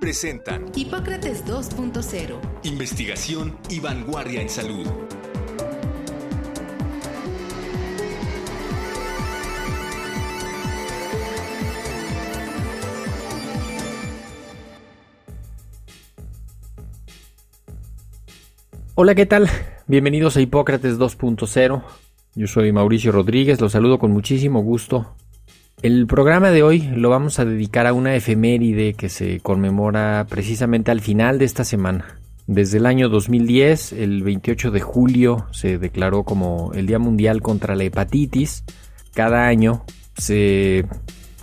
presentan Hipócrates 2.0. Investigación y vanguardia en salud. Hola, ¿qué tal? Bienvenidos a Hipócrates 2.0. Yo soy Mauricio Rodríguez, los saludo con muchísimo gusto. El programa de hoy lo vamos a dedicar a una efeméride que se conmemora precisamente al final de esta semana. Desde el año 2010, el 28 de julio, se declaró como el Día Mundial contra la Hepatitis. Cada año se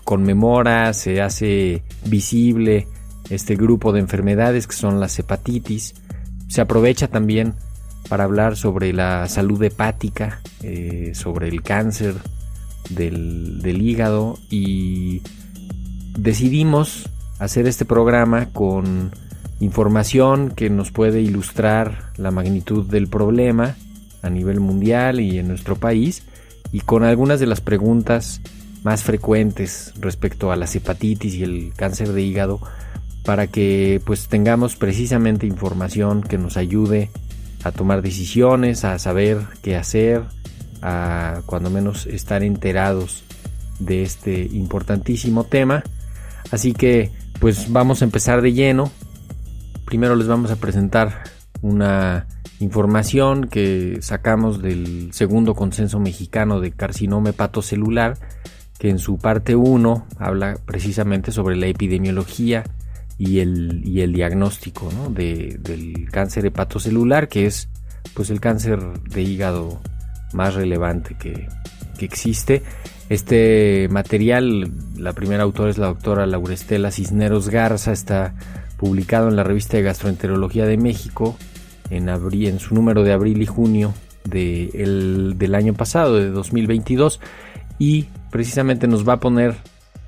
conmemora, se hace visible este grupo de enfermedades que son las hepatitis se aprovecha también para hablar sobre la salud hepática, eh, sobre el cáncer del, hígado y decidimos hacer este programa con información que nos puede ilustrar la magnitud del problema a nivel mundial y en nuestro país y con algunas de las preguntas más frecuentes respecto a las hepatitis y el cáncer de hígado para que pues tengamos precisamente información que nos ayude a tomar decisiones, a saber qué hacer, a cuando menos estar enterados de este importantísimo tema. Así que pues vamos a empezar de lleno. Primero les vamos a presentar una información que sacamos del segundo consenso mexicano de carcinoma hepatocelular, que en su parte 1 habla precisamente sobre la epidemiología y el, y el diagnóstico de, del cáncer hepatocelular, que es pues el cáncer de hígado más relevante que, que existe. Este material, la primera autora es la doctora Laurestela Cisneros Garza, está publicado en la revista de Gastroenterología de México en, abril, en su número de abril y junio de el, del año pasado, de 2022, y precisamente nos va a poner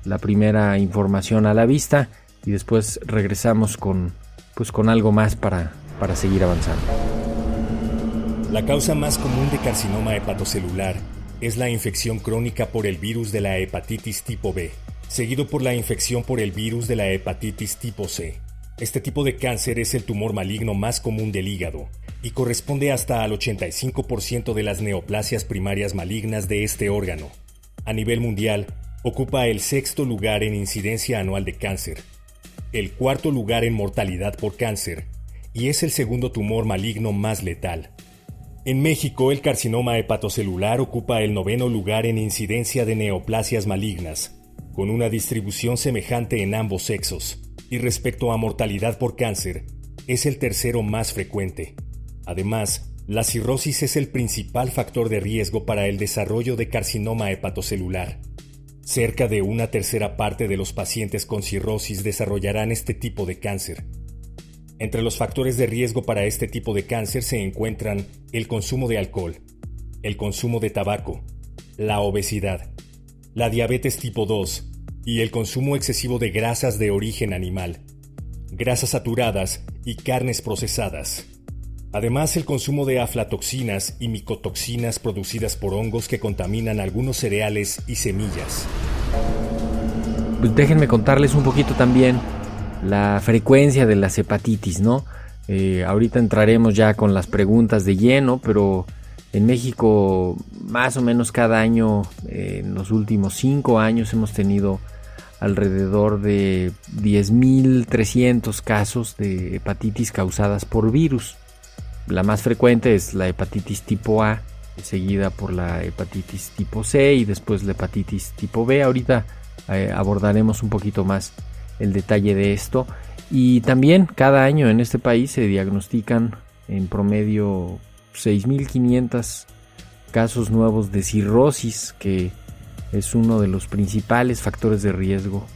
la primera información a la vista y después regresamos con, pues, con algo más para, para seguir avanzando. La causa más común de carcinoma hepatocelular es la infección crónica por el virus de la hepatitis tipo B, seguido por la infección por el virus de la hepatitis tipo C. Este tipo de cáncer es el tumor maligno más común del hígado y corresponde hasta al 85% de las neoplasias primarias malignas de este órgano. A nivel mundial, ocupa el sexto lugar en incidencia anual de cáncer, el cuarto lugar en mortalidad por cáncer y es el segundo tumor maligno más letal. En México, el carcinoma hepatocelular ocupa el noveno lugar en incidencia de neoplasias malignas, con una distribución semejante en ambos sexos, y respecto a mortalidad por cáncer, es el tercero más frecuente. Además, la cirrosis es el principal factor de riesgo para el desarrollo de carcinoma hepatocelular. Cerca de una tercera parte de los pacientes con cirrosis desarrollarán este tipo de cáncer. Entre los factores de riesgo para este tipo de cáncer se encuentran el consumo de alcohol, el consumo de tabaco, la obesidad, la diabetes tipo 2 y el consumo excesivo de grasas de origen animal, grasas saturadas y carnes procesadas. Además, el consumo de aflatoxinas y micotoxinas producidas por hongos que contaminan algunos cereales y semillas. Déjenme contarles un poquito también la frecuencia de las hepatitis, ¿no? Eh, ahorita entraremos ya con las preguntas de lleno, pero en México más o menos cada año, eh, en los últimos cinco años hemos tenido alrededor de 10.300 casos de hepatitis causadas por virus. La más frecuente es la hepatitis tipo A, seguida por la hepatitis tipo C y después la hepatitis tipo B. Ahorita eh, abordaremos un poquito más el detalle de esto. Y también cada año en este país se diagnostican en promedio 6.500 casos nuevos de cirrosis, que es uno de los principales factores de riesgo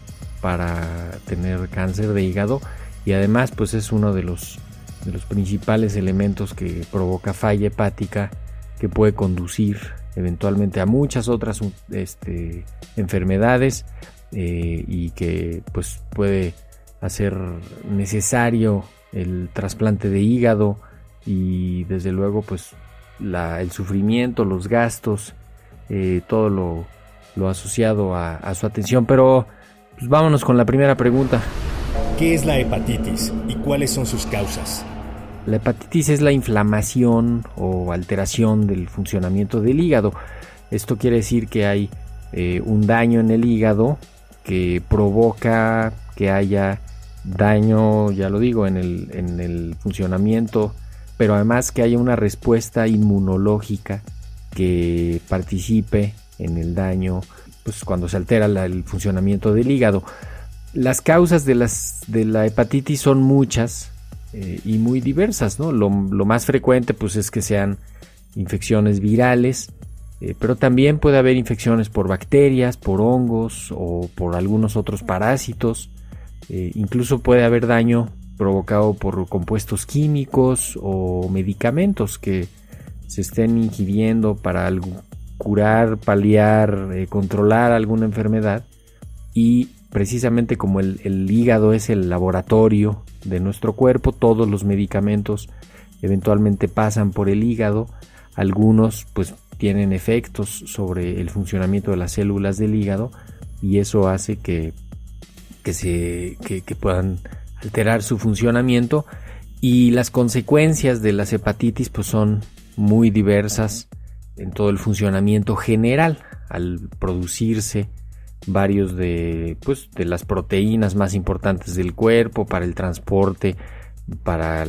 para tener cáncer de hígado y además pues es uno de los de los principales elementos que provoca falla hepática que puede conducir eventualmente a muchas otras este, enfermedades eh, y que pues puede hacer necesario el trasplante de hígado y desde luego pues el sufrimiento, los gastos, eh, todo lo, asociado a, su atención. Pero pues, vámonos con la primera pregunta. ¿Qué es la hepatitis y cuáles son sus causas? La hepatitis es la inflamación o alteración del funcionamiento del hígado. Esto quiere decir que hay eh, un daño en el hígado que provoca que haya daño, ya lo digo, en el, en el funcionamiento, pero además que haya una respuesta inmunológica que participe en el daño pues cuando se altera el funcionamiento del hígado. Las causas de, las, de la hepatitis son muchas eh, y muy diversas, ¿no? Lo, más frecuente pues es que sean infecciones virales, eh, pero también puede haber infecciones por bacterias, por hongos o por algunos otros parásitos. Eh, incluso puede haber daño provocado por compuestos químicos o medicamentos que se estén ingiriendo para curar, paliar, controlar alguna enfermedad y precisamente como el, hígado es el laboratorio de nuestro cuerpo, todos los medicamentos eventualmente pasan por el hígado, algunos pues tienen efectos sobre el funcionamiento de las células del hígado y eso hace que, que se, que, puedan alterar su funcionamiento. Y las consecuencias de las hepatitis pues son muy diversas en todo el funcionamiento general al producirse varios de, pues, de las proteínas más importantes del cuerpo para el transporte, para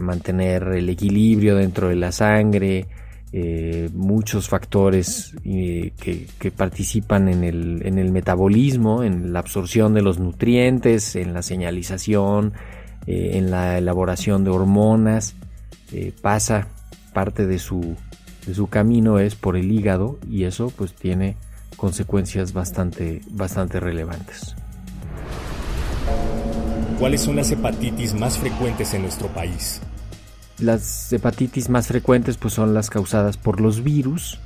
mantener el equilibrio dentro de la sangre, eh, muchos factores eh, que, participan en el, en el, metabolismo, en la absorción de los nutrientes, en la señalización, eh, en la elaboración de hormonas. pasa parte de su, de su camino es por el hígado y eso pues tiene consecuencias bastante, bastante relevantes. ¿Cuáles son las hepatitis más frecuentes en nuestro país? Las hepatitis más frecuentes pues son las causadas por los virus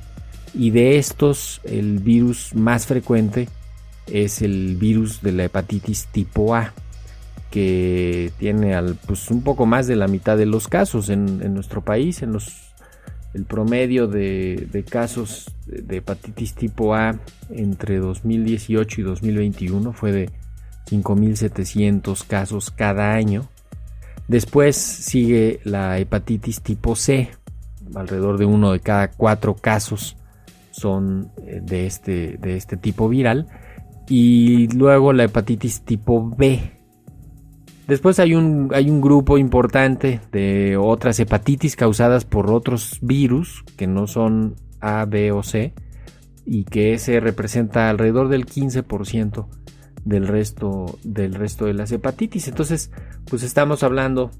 y de estos el virus más frecuente es el virus de la hepatitis tipo A que tiene al, pues, un poco más de la mitad de los casos en, en nuestro país, en los el promedio de, casos de hepatitis tipo A entre 2018 y 2021 fue de 5.700 casos cada año. Después sigue la hepatitis tipo C, alrededor de uno de cada cuatro casos son eh, de este, de este tipo viral. Y luego la hepatitis tipo B, Después hay un, hay un grupo importante de otras hepatitis causadas por otros virus que no son A, B o C y que ese representa alrededor del 15% del resto, del resto de las hepatitis. Entonces, pues estamos hablando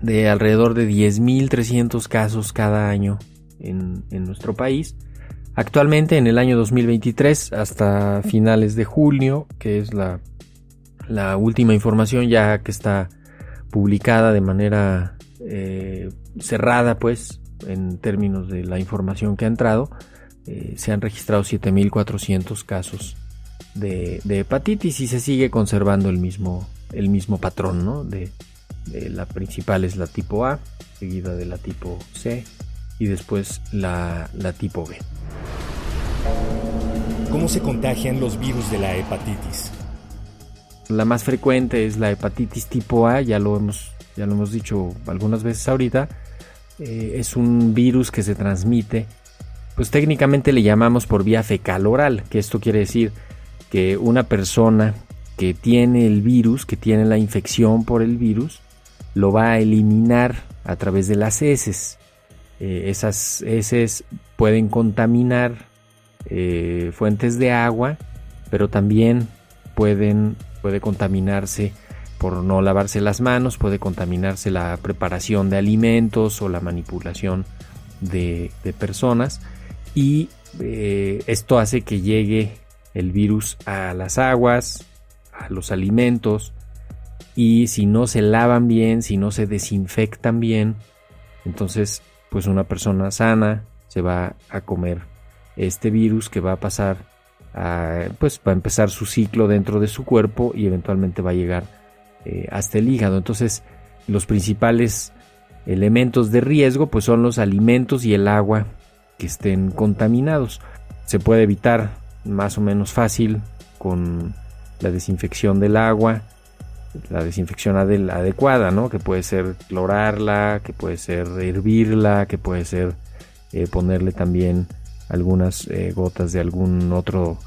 de alrededor de 10.300 casos cada año en, en nuestro país. Actualmente, en el año 2023, hasta finales de junio, que es la la última información ya que está publicada de manera eh, cerrada, pues, en términos de la información que ha entrado, eh, se han registrado 7.400 casos de, hepatitis y se sigue conservando el mismo, el mismo patrón, ¿no? De, la principal es la tipo A, seguida de la tipo C y después la, la tipo B. ¿Cómo se contagian los virus de la hepatitis? La más frecuente es la hepatitis tipo A, ya lo hemos, ya lo hemos dicho algunas veces ahorita. Eh, es un virus que se transmite, pues técnicamente le llamamos por vía fecal oral, que esto quiere decir que una persona que tiene el virus, que tiene la infección por el virus, lo va a eliminar a través de las heces. Eh, esas heces pueden contaminar eh, fuentes de agua, pero también pueden puede contaminarse por no lavarse las manos, puede contaminarse la preparación de alimentos o la manipulación de, personas y eh, esto hace que llegue el virus a las aguas, a los alimentos y si no se lavan bien, si no se desinfectan bien, entonces pues una persona sana se va a comer este virus que va a pasar a, pues va a empezar su ciclo dentro de su cuerpo y eventualmente va a llegar eh, hasta el hígado. Entonces los principales elementos de riesgo pues son los alimentos y el agua que estén contaminados. Se puede evitar más o menos fácil con la desinfección del agua, la desinfección adecuada, ¿no? Que puede ser clorarla, que puede ser hervirla, que puede ser eh, ponerle también algunas eh, gotas de algún otro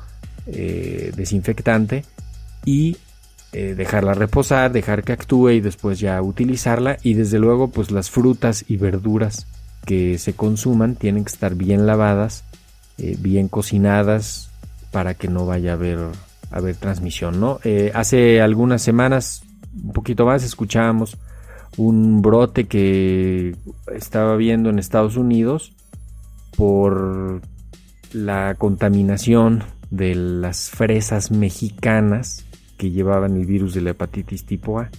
eh, desinfectante y dejarla reposar, dejar que actúe y después ya utilizarla y desde luego pues las frutas y verduras que se consuman tienen que estar bien lavadas, bien cocinadas para que no vaya a haber haber transmisión, ¿no? Eh, hace algunas semanas, un poquito más, escuchábamos un brote que estaba viendo en Estados Unidos por la contaminación de las fresas mexicanas que llevaban el virus de la hepatitis tipo A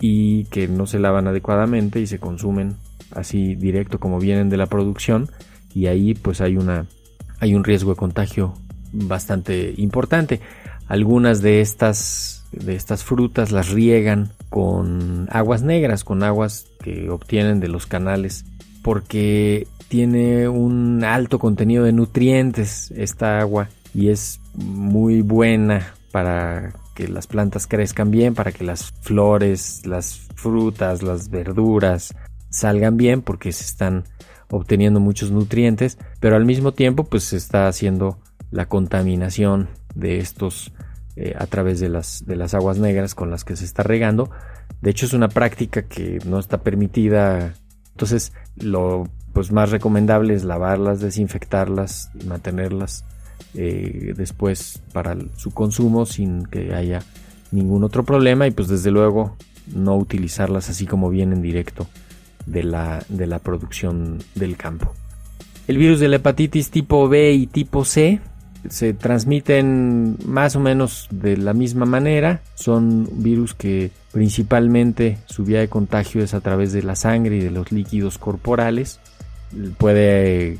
y que no se lavan adecuadamente y se consumen así directo como vienen de la producción y ahí pues hay una hay un riesgo de contagio bastante importante. Algunas de estas, de estas frutas las riegan con aguas negras, con aguas que obtienen de los canales, porque tiene un alto contenido de nutrientes esta agua y es muy buena para que las plantas crezcan bien, para que las flores, las frutas, las verduras salgan bien porque se están obteniendo muchos nutrientes, pero al mismo tiempo pues se está haciendo la contaminación de estos eh, a través de las, de las aguas negras con las que se está regando. De hecho es una práctica que no está permitida. Entonces lo pues, más recomendable es lavarlas, desinfectarlas y mantenerlas eh, después para su consumo sin que haya ningún otro problema y pues desde luego no utilizarlas así como vienen directo de la, de la producción del campo. El virus de la hepatitis tipo B y tipo C se transmiten más o menos de la misma manera. Son virus que principalmente su vía de contagio es a través de la sangre y de los líquidos corporales. Puede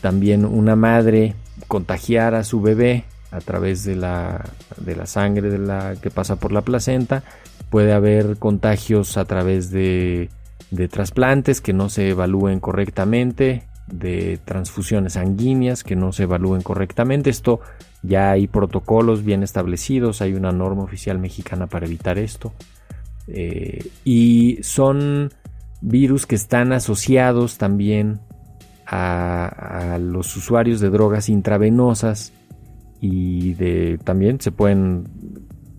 también una madre contagiar a su bebé a través de la, de la sangre de la, que pasa por la placenta. Puede haber contagios a través de, de trasplantes que no se evalúen correctamente de transfusiones sanguíneas que no se evalúen correctamente. Esto ya hay protocolos bien establecidos, hay una norma oficial mexicana para evitar esto. Eh, y son virus que están asociados también a, los usuarios de drogas intravenosas y de, también se pueden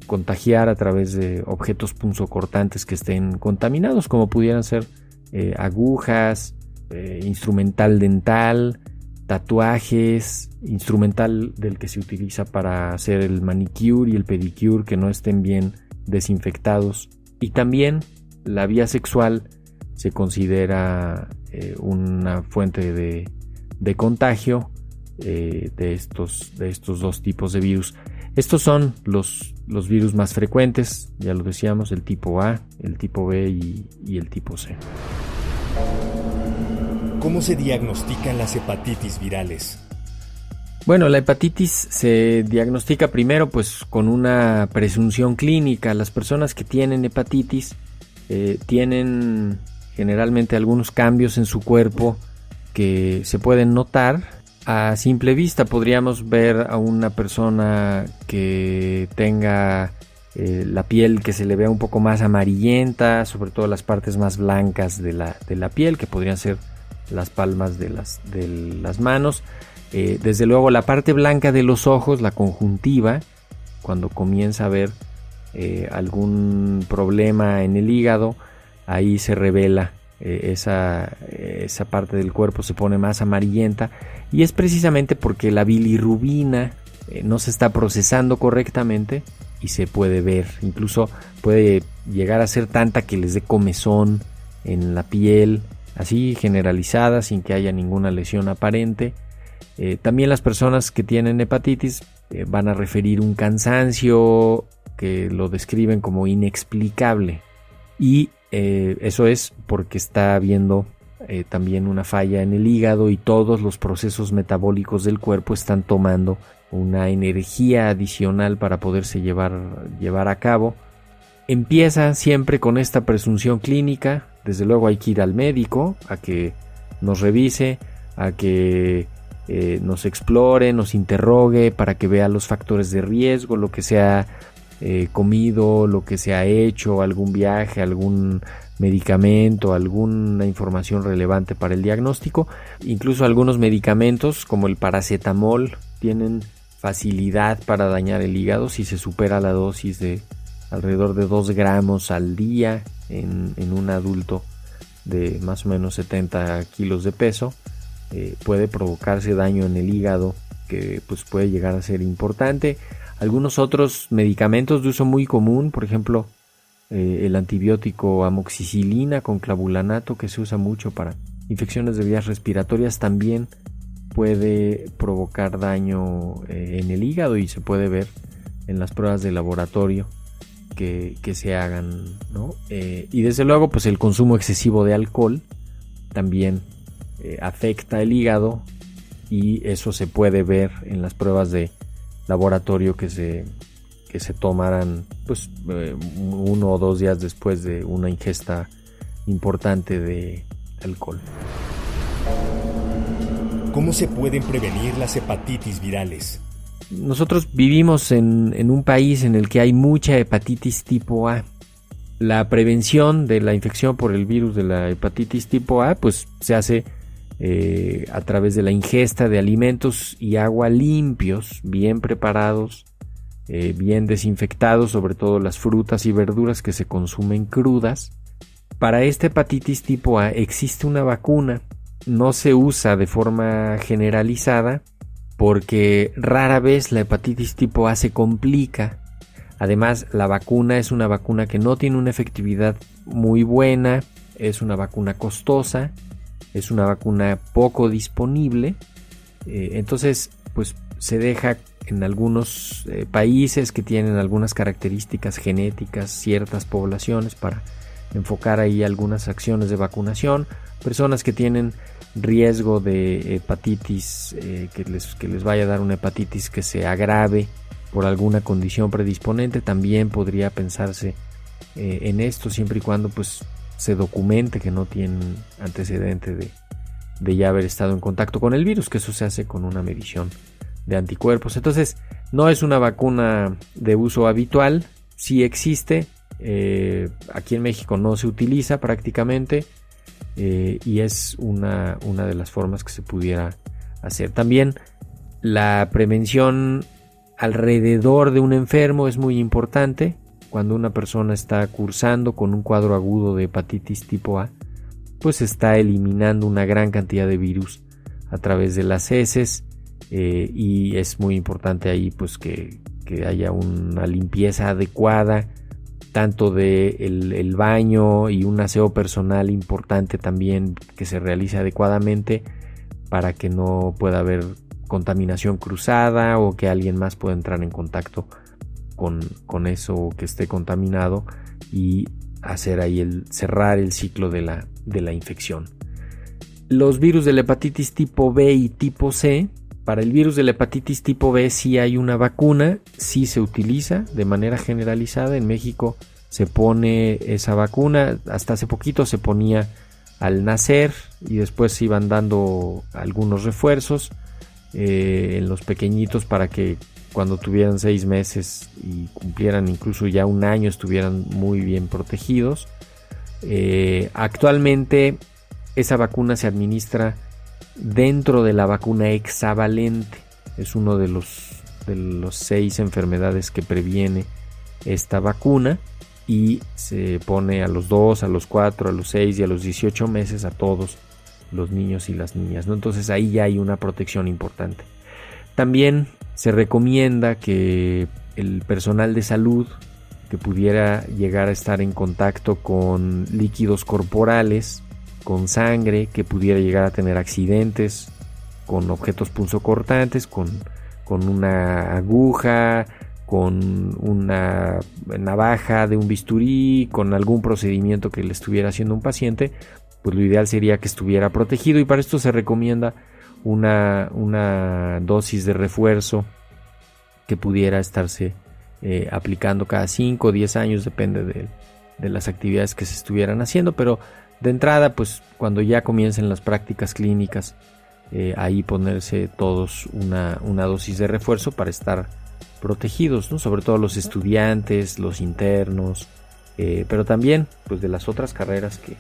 contagiar a través de objetos punzocortantes que estén contaminados, como pudieran ser eh, agujas, eh, instrumental dental, tatuajes, instrumental del que se utiliza para hacer el manicure y el pedicure que no estén bien desinfectados. Y también la vía sexual se considera eh, una fuente de, contagio eh, de, estos, de estos dos tipos de virus. Estos son los, los virus más frecuentes, ya lo decíamos, el tipo A, el tipo B y el tipo C. ¿Cómo se diagnostican las hepatitis virales? Bueno, la hepatitis se diagnostica primero pues con una presunción clínica. Las personas que tienen hepatitis eh, tienen generalmente algunos cambios en su cuerpo que se pueden notar. A simple vista podríamos ver a una persona que tenga eh, la piel que se le vea un poco más amarillenta, sobre todo las partes más blancas de la, de la piel, que podrían ser las palmas de las, de las manos. Eh, desde luego la parte blanca de los ojos, la conjuntiva, cuando comienza a haber eh, algún problema en el hígado, ahí se revela eh, esa, esa parte del cuerpo, se pone más amarillenta y es precisamente porque la bilirrubina no se está procesando correctamente y se puede ver, incluso puede llegar a ser tanta que les dé comezón en la piel, así generalizada sin que haya ninguna lesión aparente. Eh, también las personas que tienen hepatitis eh, van a referir un cansancio que lo describen como inexplicable. Y eh, eso es porque está habiendo también una falla en el hígado y todos los procesos metabólicos del cuerpo están tomando una energía adicional para poderse llevar, llevar a cabo. Empieza siempre con esta presunción clínica, desde luego hay que ir al médico a que nos revise, a que eh, nos explore, nos interrogue para que vea los factores de riesgo, lo que se ha eh, comido, lo que se ha hecho, algún viaje, algún medicamento, alguna información relevante para el diagnóstico. Incluso algunos medicamentos como el paracetamol tienen facilidad para dañar el hígado si se supera la dosis de alrededor de 2 gramos al día en, un adulto de más o menos 70 kilos de peso. Eh, puede provocarse daño en el hígado que pues puede llegar a ser importante. Algunos otros medicamentos de uso muy común, por ejemplo, eh, el antibiótico amoxicilina con clavulanato que se usa mucho para infecciones de vías respiratorias también puede provocar daño eh, en el hígado y se puede ver en las pruebas de laboratorio que, se hagan eh, y desde luego pues el consumo excesivo de alcohol también afecta el hígado y eso se puede ver en las pruebas de laboratorio que se que se tomaran pues eh, uno o dos días después de una ingesta importante de alcohol. ¿Cómo se pueden prevenir las hepatitis virales? Nosotros vivimos en, un país en el que hay mucha hepatitis tipo A. La prevención de la infección por el virus de la hepatitis tipo A pues se hace eh, a través de la ingesta de alimentos y agua limpios, bien preparados, eh, bien desinfectados, sobre todo las frutas y verduras que se consumen crudas. Para esta hepatitis tipo A existe una vacuna, no se usa de forma generalizada porque rara vez la hepatitis tipo A se complica. Además, la vacuna es una vacuna que no tiene una efectividad muy buena, es una vacuna costosa, es una vacuna poco disponible. Eh, entonces, pues se deja en algunos eh, países que tienen algunas características genéticas, ciertas poblaciones para enfocar ahí algunas acciones de vacunación, personas que tienen riesgo de hepatitis, eh, que, les, que les vaya a dar una hepatitis que se agrave por alguna condición predisponente, también podría pensarse eh, en esto siempre y cuando pues se documente que no tienen antecedente de, de ya haber estado en contacto con el virus, que eso se hace con una medición de anticuerpos. Entonces, no es una vacuna de uso habitual, sí existe, eh, aquí en México no se utiliza prácticamente eh, y es una, una de las formas que se pudiera hacer. También la prevención alrededor de un enfermo es muy importante. Cuando una persona está cursando con un cuadro agudo de hepatitis tipo A, pues está eliminando una gran cantidad de virus a través de las heces eh, y es muy importante ahí pues que, haya una limpieza adecuada tanto de el, baño y un aseo personal importante también que se realice adecuadamente para que no pueda haber contaminación cruzada o que alguien más pueda entrar en contacto con, con eso que esté contaminado y hacer ahí el cerrar el ciclo de la, de la infección. Los virus de la hepatitis tipo B y tipo C para el virus de la hepatitis tipo B sí hay una vacuna, sí se utiliza de manera generalizada. En México se pone esa vacuna, hasta hace poquito se ponía al nacer y después se iban dando algunos refuerzos eh, en los pequeñitos para que cuando tuvieran seis meses y cumplieran incluso ya un año estuvieran muy bien protegidos. Eh, actualmente esa vacuna se administra dentro de la vacuna hexavalente. Es uno de los, de los seis enfermedades que previene esta vacuna y se pone a los 2, a los 4, a los 6 y a los 18 meses a todos los niños y las niñas. ¿no? Entonces ahí ya hay una protección importante. También se recomienda que el personal de salud que pudiera llegar a estar en contacto con líquidos corporales con sangre, que pudiera llegar a tener accidentes, con objetos punzocortantes, con, con una aguja, con una navaja de un bisturí, con algún procedimiento que le estuviera haciendo un paciente, pues lo ideal sería que estuviera protegido. Y para esto se recomienda una, una dosis de refuerzo que pudiera estarse eh, aplicando cada 5 o 10 años, depende de, de, las actividades que se estuvieran haciendo, pero de entrada, pues cuando ya comiencen las prácticas clínicas, eh, ahí ponerse todos una, una dosis de refuerzo para estar protegidos, ¿no? sobre todo los estudiantes, los internos, eh, pero también pues de las otras carreras que,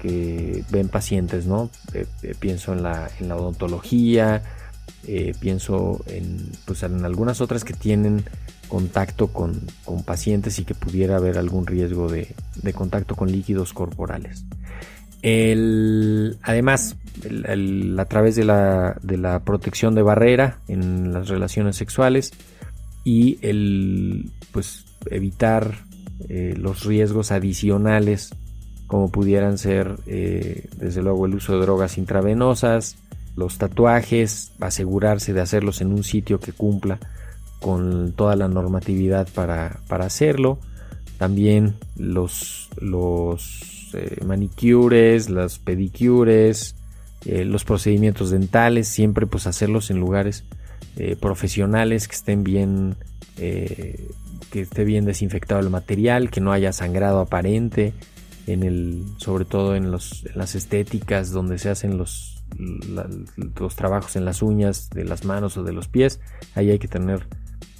que ven pacientes, ¿no? Eh, pienso en la, en la odontología, pienso en, pues, en algunas otras que tienen contacto con, con, pacientes y que pudiera haber algún riesgo de, de contacto con líquidos corporales. El, además, a través de la, de la protección de barrera en las relaciones sexuales, y el pues evitar eh, los riesgos adicionales como pudieran ser eh, desde luego el uso de drogas intravenosas, los tatuajes, asegurarse de hacerlos en un sitio que cumpla con toda la normatividad para, para hacerlo, también los, los eh, manicures, las pedicures, los procedimientos dentales, siempre pues hacerlos en lugares eh, profesionales que estén bien, eh, que esté bien desinfectado el material, que no haya sangrado aparente, en el, sobre todo en, los, las estéticas donde se hacen los, los trabajos en las uñas de las manos o de los pies, ahí hay que tener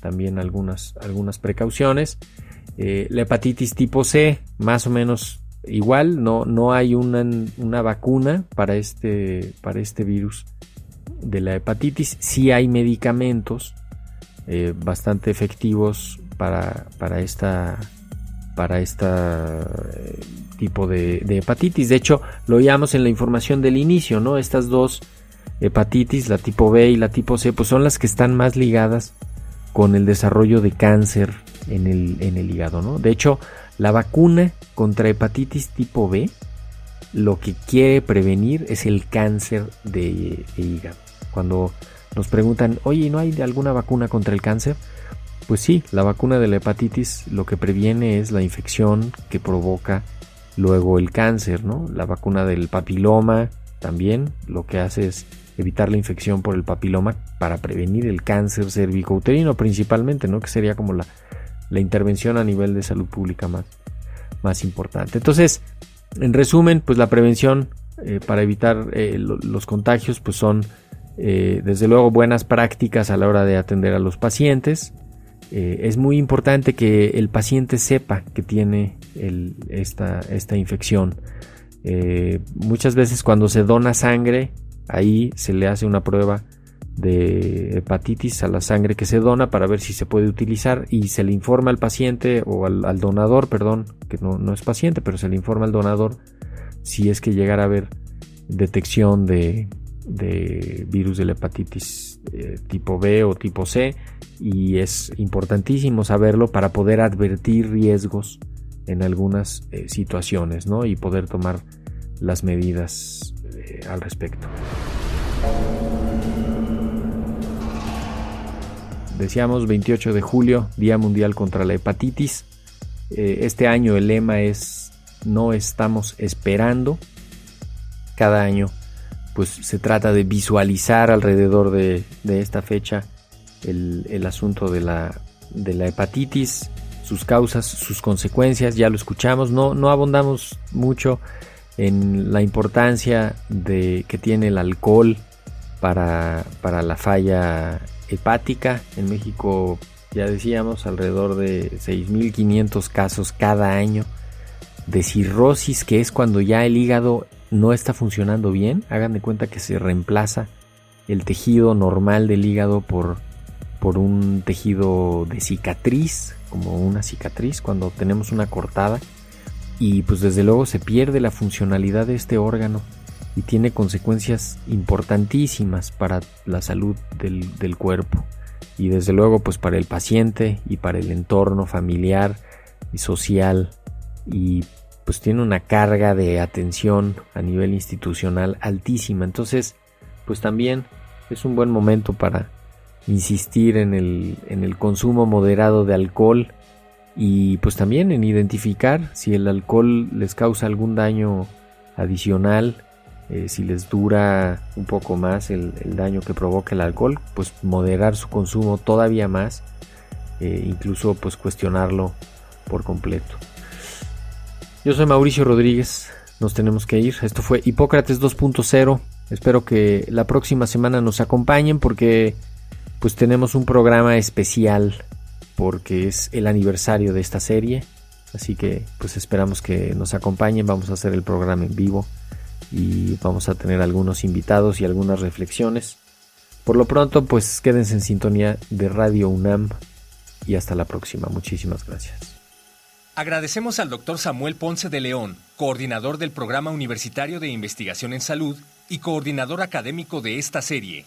también algunas, algunas precauciones. Eh, la hepatitis tipo C, más o menos igual, no, no hay una, una vacuna para este, para este virus de la hepatitis. Sí hay medicamentos eh, bastante efectivos para, para esta para esta eh, tipo de, hepatitis. De hecho, lo oíamos en la información del inicio, ¿no? Estas dos hepatitis, la tipo B y la tipo C, pues son las que están más ligadas con el desarrollo de cáncer en el, en el hígado, ¿no? De hecho, la vacuna contra hepatitis tipo B lo que quiere prevenir es el cáncer de hígado cuando nos preguntan, oye, ¿no hay alguna vacuna contra el cáncer? Pues sí, la vacuna de la hepatitis lo que previene es la infección que provoca luego el cáncer, ¿no? La vacuna del papiloma también lo que hace es evitar la infección por el papiloma para prevenir el cáncer cervicouterino principalmente, ¿no? Que sería como la, la intervención a nivel de salud pública más, más importante. Entonces, en resumen, pues la prevención eh, para evitar eh, los contagios pues son eh, desde luego buenas prácticas a la hora de atender a los pacientes. Eh, es muy importante que el paciente sepa que tiene esta, esta, infección. Eh, muchas veces cuando se dona sangre, ahí se le hace una prueba de hepatitis a la sangre que se dona para ver si se puede utilizar y se le informa al paciente o al, donador, perdón, que no, no, es paciente, pero se le informa al donador si es que llegara a haber detección de, de virus de la hepatitis eh, tipo B o tipo C y es importantísimo saberlo para poder advertir riesgos en algunas eh, situaciones ¿no? y poder tomar las medidas eh, al respecto. Decíamos 28 de julio, Día Mundial contra la Hepatitis. este año el lema es no estamos esperando. Cada año pues se trata de visualizar alrededor de, esta fecha el, asunto de la, de la, hepatitis, sus causas, sus consecuencias, ya lo escuchamos, no, no abundamos mucho en la importancia de, que tiene el alcohol para, para la falla hepática. En México, ya decíamos, alrededor de 6.500 casos cada año de cirrosis, que es cuando ya el hígado no está funcionando bien, hagan de cuenta que se reemplaza el tejido normal del hígado por, por un tejido de cicatriz, como una cicatriz cuando tenemos una cortada, y pues desde luego se pierde la funcionalidad de este órgano y tiene consecuencias importantísimas para la salud del, del cuerpo. Y desde luego pues para el paciente y para el entorno familiar y social y pues tiene una carga de atención a nivel institucional altísima. Entonces, pues también es un buen momento para, insistir en el, en el consumo moderado de alcohol y pues también en identificar si el alcohol les causa algún daño adicional, eh, si les dura un poco más el, daño que provoca el alcohol, pues moderar su consumo todavía más, eh, incluso pues cuestionarlo por completo. Yo soy Mauricio Rodríguez, nos tenemos que ir. Esto fue Hipócrates 2.0. Espero que la próxima semana nos acompañen porque pues tenemos un programa especial porque es el aniversario de esta serie. Así que pues esperamos que nos acompañen. Vamos a hacer el programa en vivo y vamos a tener algunos invitados y algunas reflexiones. Por lo pronto pues quédense en sintonía de Radio UNAM y hasta la próxima. Muchísimas gracias. Agradecemos al doctor Samuel Ponce de León, coordinador del Programa Universitario de Investigación en Salud y coordinador académico de esta serie.